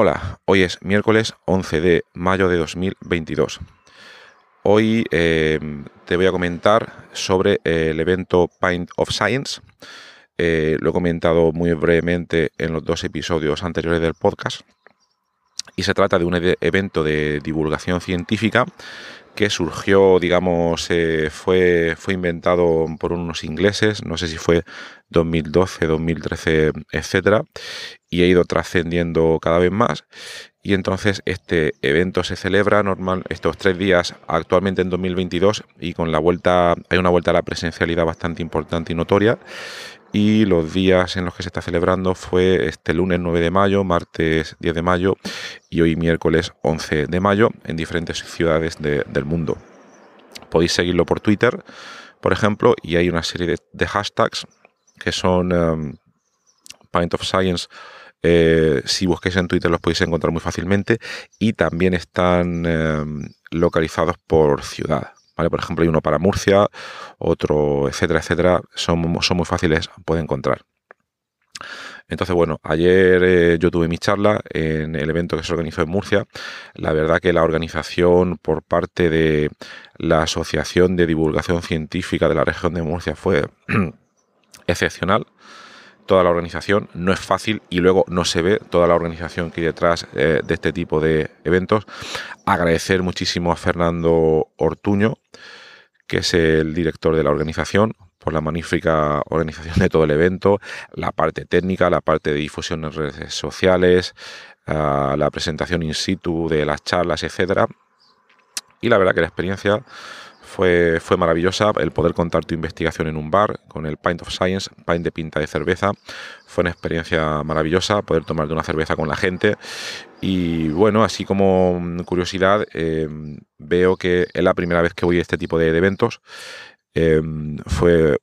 Hola, hoy es miércoles 11 de mayo de 2022. Hoy eh, te voy a comentar sobre el evento Pint of Science. Eh, lo he comentado muy brevemente en los dos episodios anteriores del podcast. Y se trata de un evento de divulgación científica que surgió, digamos, eh, fue, fue inventado por unos ingleses, no sé si fue 2012, 2013, etcétera, y ha ido trascendiendo cada vez más. Y entonces este evento se celebra normal estos tres días actualmente en 2022 y con la vuelta hay una vuelta a la presencialidad bastante importante y notoria y los días en los que se está celebrando fue este lunes 9 de mayo, martes 10 de mayo y hoy miércoles 11 de mayo en diferentes ciudades del mundo. Podéis seguirlo por Twitter, por ejemplo, y hay una serie de, hashtags que son um, Pint of Science. Eh, si busquéis en Twitter los podéis encontrar muy fácilmente y también están um, localizados por ciudad. Por ejemplo, hay uno para Murcia, otro, etcétera, etcétera. Son, son muy fáciles, puede encontrar. Entonces, bueno, ayer eh, yo tuve mi charla en el evento que se organizó en Murcia. La verdad que la organización por parte de la Asociación de Divulgación Científica de la región de Murcia fue excepcional toda la organización. No es fácil y luego no se ve toda la organización que hay detrás eh, de este tipo de eventos. Agradecer muchísimo a Fernando Ortuño, que es el director de la organización, por la magnífica organización de todo el evento, la parte técnica, la parte de difusión en redes sociales, ah, la presentación in situ de las charlas, etcétera. Y la verdad que la experiencia fue, fue maravillosa el poder contar tu investigación en un bar con el Pint of Science, pint de pinta de cerveza. Fue una experiencia maravillosa poder tomar de una cerveza con la gente. Y bueno, así como curiosidad, em, veo que es la primera vez que voy a este tipo de, eventos. Em, fue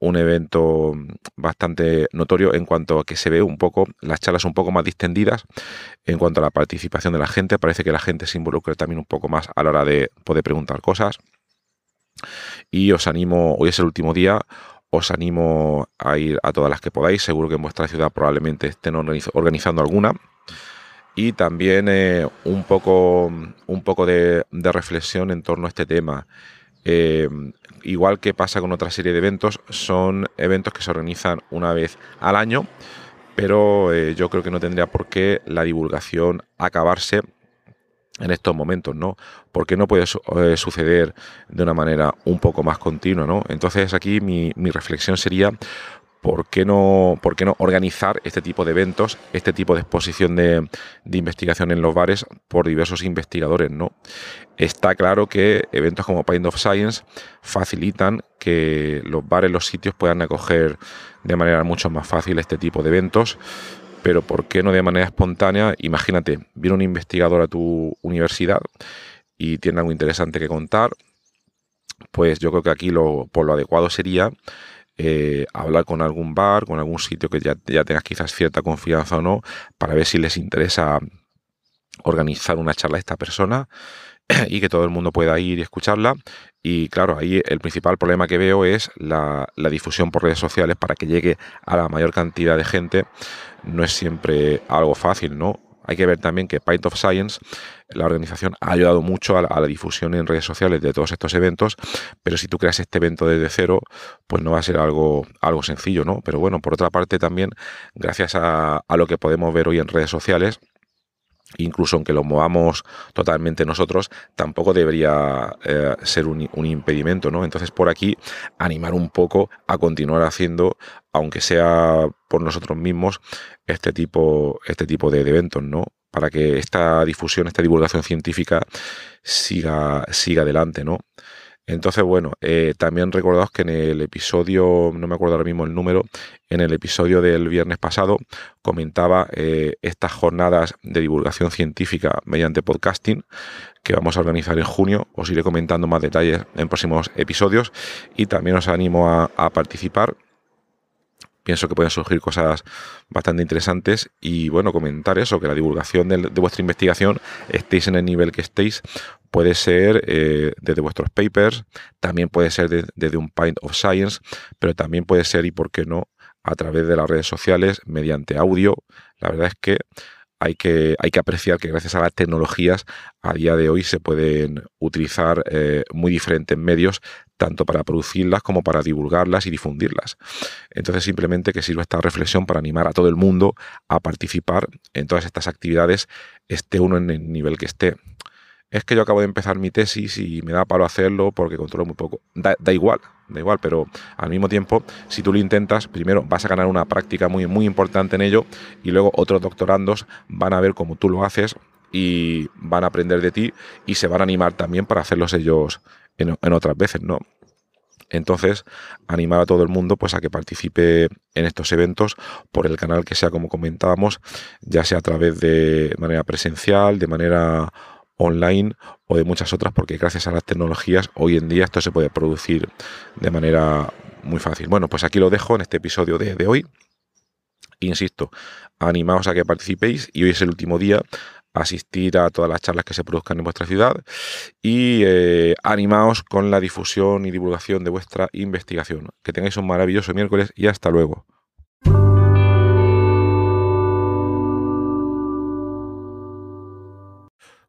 un evento bastante notorio en cuanto a que se ve un poco, las charlas un poco más distendidas en cuanto a la participación de la gente. Parece que la gente se involucra también un poco más a la hora de poder preguntar cosas. Y os animo, hoy es el último día, os animo a ir a todas las que podáis. Seguro que en vuestra ciudad probablemente estén organizando alguna. Y también eh, un poco, un poco de, reflexión en torno a este tema. Eh, igual que pasa con otra serie de eventos, son eventos que se organizan una vez al año, pero eh, yo creo que no tendría por qué la divulgación acabarse en estos momentos, ¿no? Porque no puede eh, suceder de una manera un poco más continua, ¿no? Entonces aquí mi, reflexión sería ¿por qué, no, ¿por qué no organizar este tipo de eventos, este tipo de exposición de, de, investigación en los bares por diversos investigadores? ¿no? Está claro que eventos como Pint of Science facilitan que los bares, los sitios puedan acoger de manera mucho más fácil este tipo de eventos pero ¿por qué no de manera espontánea? Imagínate, viene un investigador a tu universidad y tiene algo interesante que contar, pues yo creo que aquí lo, por lo adecuado sería eh, hablar con algún bar, con algún sitio que ya, ya tengas quizás cierta confianza o no, para ver si les interesa organizar una charla a esta persona y que todo el mundo pueda ir y escucharla. Y claro, ahí el principal problema que veo es la, difusión por redes sociales para que llegue a la mayor cantidad de gente. No es siempre algo fácil, ¿no? Hay que ver también que Pint of Science, la organización, ha ayudado mucho a la, difusión en redes sociales de todos estos eventos, pero si tú creas este evento desde cero, pues no va a ser algo, algo sencillo, ¿no? Pero bueno, por otra parte también, gracias a lo que podemos ver hoy en redes sociales, incluso aunque lo movamos totalmente nosotros, tampoco debería eh, ser un, impedimento, ¿no? Entonces por aquí animar un poco a continuar haciendo, aunque sea por nosotros mismos, este tipo, este tipo de, eventos, ¿no? Para que esta difusión, esta divulgación científica siga, siga adelante, ¿no? Entonces, bueno, eh, también recordaos que en el episodio, no me acuerdo ahora mismo el número, en el episodio del viernes pasado comentaba eh, estas jornadas de divulgación científica mediante podcasting que vamos a organizar en junio. Os iré comentando más detalles en próximos episodios y también os animo a participar pienso que pueden surgir cosas bastante interesantes y bueno, comentar eso, que la divulgación de, vuestra investigación, estéis en el nivel que estéis, puede ser eh, desde vuestros papers, también puede ser desde un Pint of Science, pero también puede ser, y por qué no, a través de las redes sociales, mediante audio. La verdad es que hay que, hay que apreciar que gracias a las tecnologías a día de hoy se pueden utilizar eh, muy diferentes medios, tanto para producirlas como para divulgarlas y difundirlas. Entonces simplemente que sirva esta reflexión para animar a todo el mundo a participar en todas estas actividades, esté uno en el nivel que esté es que yo acabo de empezar mi tesis y me da palo hacerlo porque controlo muy poco. Da, igual, da igual, pero al mismo tiempo, si tú lo intentas, primero vas a ganar una práctica muy, muy importante en ello y luego otros doctorandos van a ver cómo tú lo haces y van a aprender de ti y se van a animar también para hacerlos ellos en, otras veces, ¿no? Entonces, animar a todo el mundo pues a que participe en estos eventos por el canal que sea como comentábamos, ya sea a través de manera presencial, de manera online o de muchas otras, porque gracias a las tecnologías hoy en día esto se puede producir de manera muy fácil. Bueno, pues aquí lo dejo en este episodio de, hoy. Insisto, animaos a que participéis y hoy es el último día asistir a todas las charlas que se produzcan en vuestra ciudad y eh, animaos con la difusión y divulgación de vuestra investigación. Que tengáis un maravilloso miércoles y hasta luego.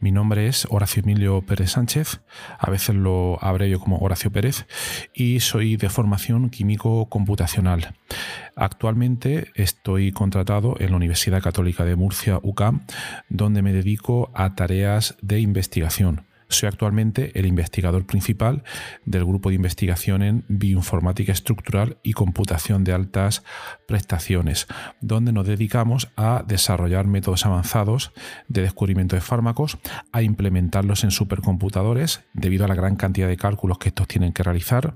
Mi nombre es Horacio Emilio Pérez Sánchez, a veces lo yo como Horacio Pérez, y soy de formación químico computacional. Actualmente estoy contratado en la Universidad Católica de Murcia, UCAM, donde me dedico a tareas de investigación soy actualmente el investigador principal del grupo de investigación en bioinformática estructural y computación de altas prestaciones, donde nos dedicamos a desarrollar métodos avanzados de descubrimiento de fármacos, a implementarlos en supercomputadores debido a la gran cantidad de cálculos que estos tienen que realizar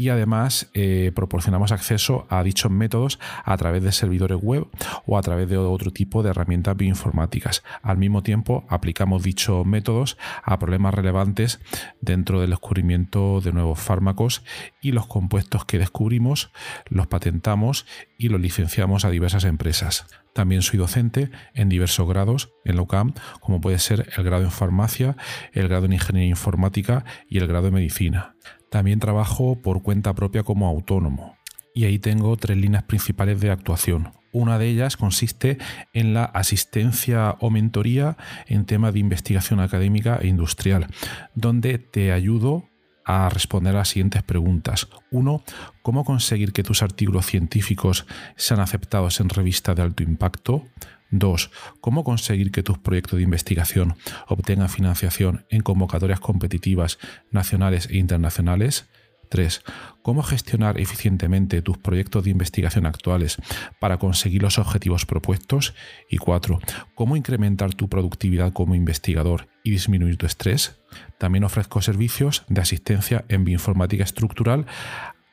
y además eh, proporcionamos acceso a dichos métodos a través de servidores web o a través de otro tipo de herramientas bioinformáticas. Al mismo tiempo aplicamos dichos métodos a problemas relevantes dentro del descubrimiento de nuevos fármacos y los compuestos que descubrimos los patentamos y los licenciamos a diversas empresas. También soy docente en diversos grados en la UCAM, como puede ser el grado en farmacia, el grado en ingeniería informática y el grado en medicina. También trabajo por cuenta propia como autónomo. Y ahí tengo tres líneas principales de actuación. Una de ellas consiste en la asistencia o mentoría en temas de investigación académica e industrial, donde te ayudo a responder a las siguientes preguntas. Uno, ¿cómo conseguir que tus artículos científicos sean aceptados en revistas de alto impacto? Dos, ¿Cómo conseguir que tus proyectos de investigación obtengan financiación en convocatorias competitivas nacionales e internacionales? 3. Cómo gestionar eficientemente tus proyectos de investigación actuales para conseguir los objetivos propuestos. Y 4. Cómo incrementar tu productividad como investigador y disminuir tu estrés. También ofrezco servicios de asistencia en bioinformática estructural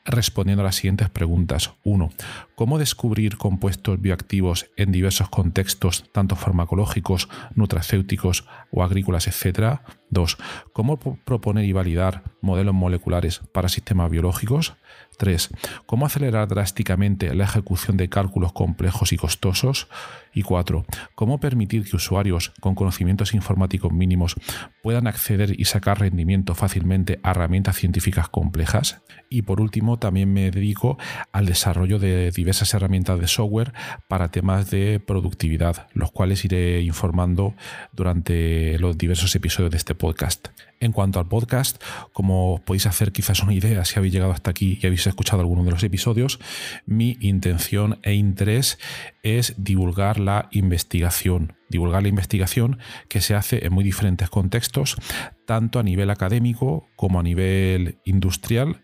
respondiendo a las siguientes preguntas. 1. ¿Cómo descubrir compuestos bioactivos en diversos contextos, tanto farmacológicos, nutracéuticos o agrícolas, etcétera? 2. ¿Cómo proponer y validar modelos moleculares para sistemas biológicos? 3. ¿Cómo acelerar drásticamente la ejecución de cálculos complejos y costosos? Y 4. ¿Cómo permitir que usuarios con conocimientos informáticos mínimos puedan acceder y sacar rendimiento fácilmente a herramientas científicas complejas? Y por último, también me dedico al desarrollo de diversas herramientas de software para temas de productividad, los cuales iré informando durante los diversos episodios de este podcast. En cuanto al podcast, como podéis hacer quizás una idea si habéis llegado hasta aquí y habéis escuchado alguno de los episodios, mi intención e interés es divulgar la investigación. Divulgar la investigación que se hace en muy diferentes contextos, tanto a nivel académico como a nivel industrial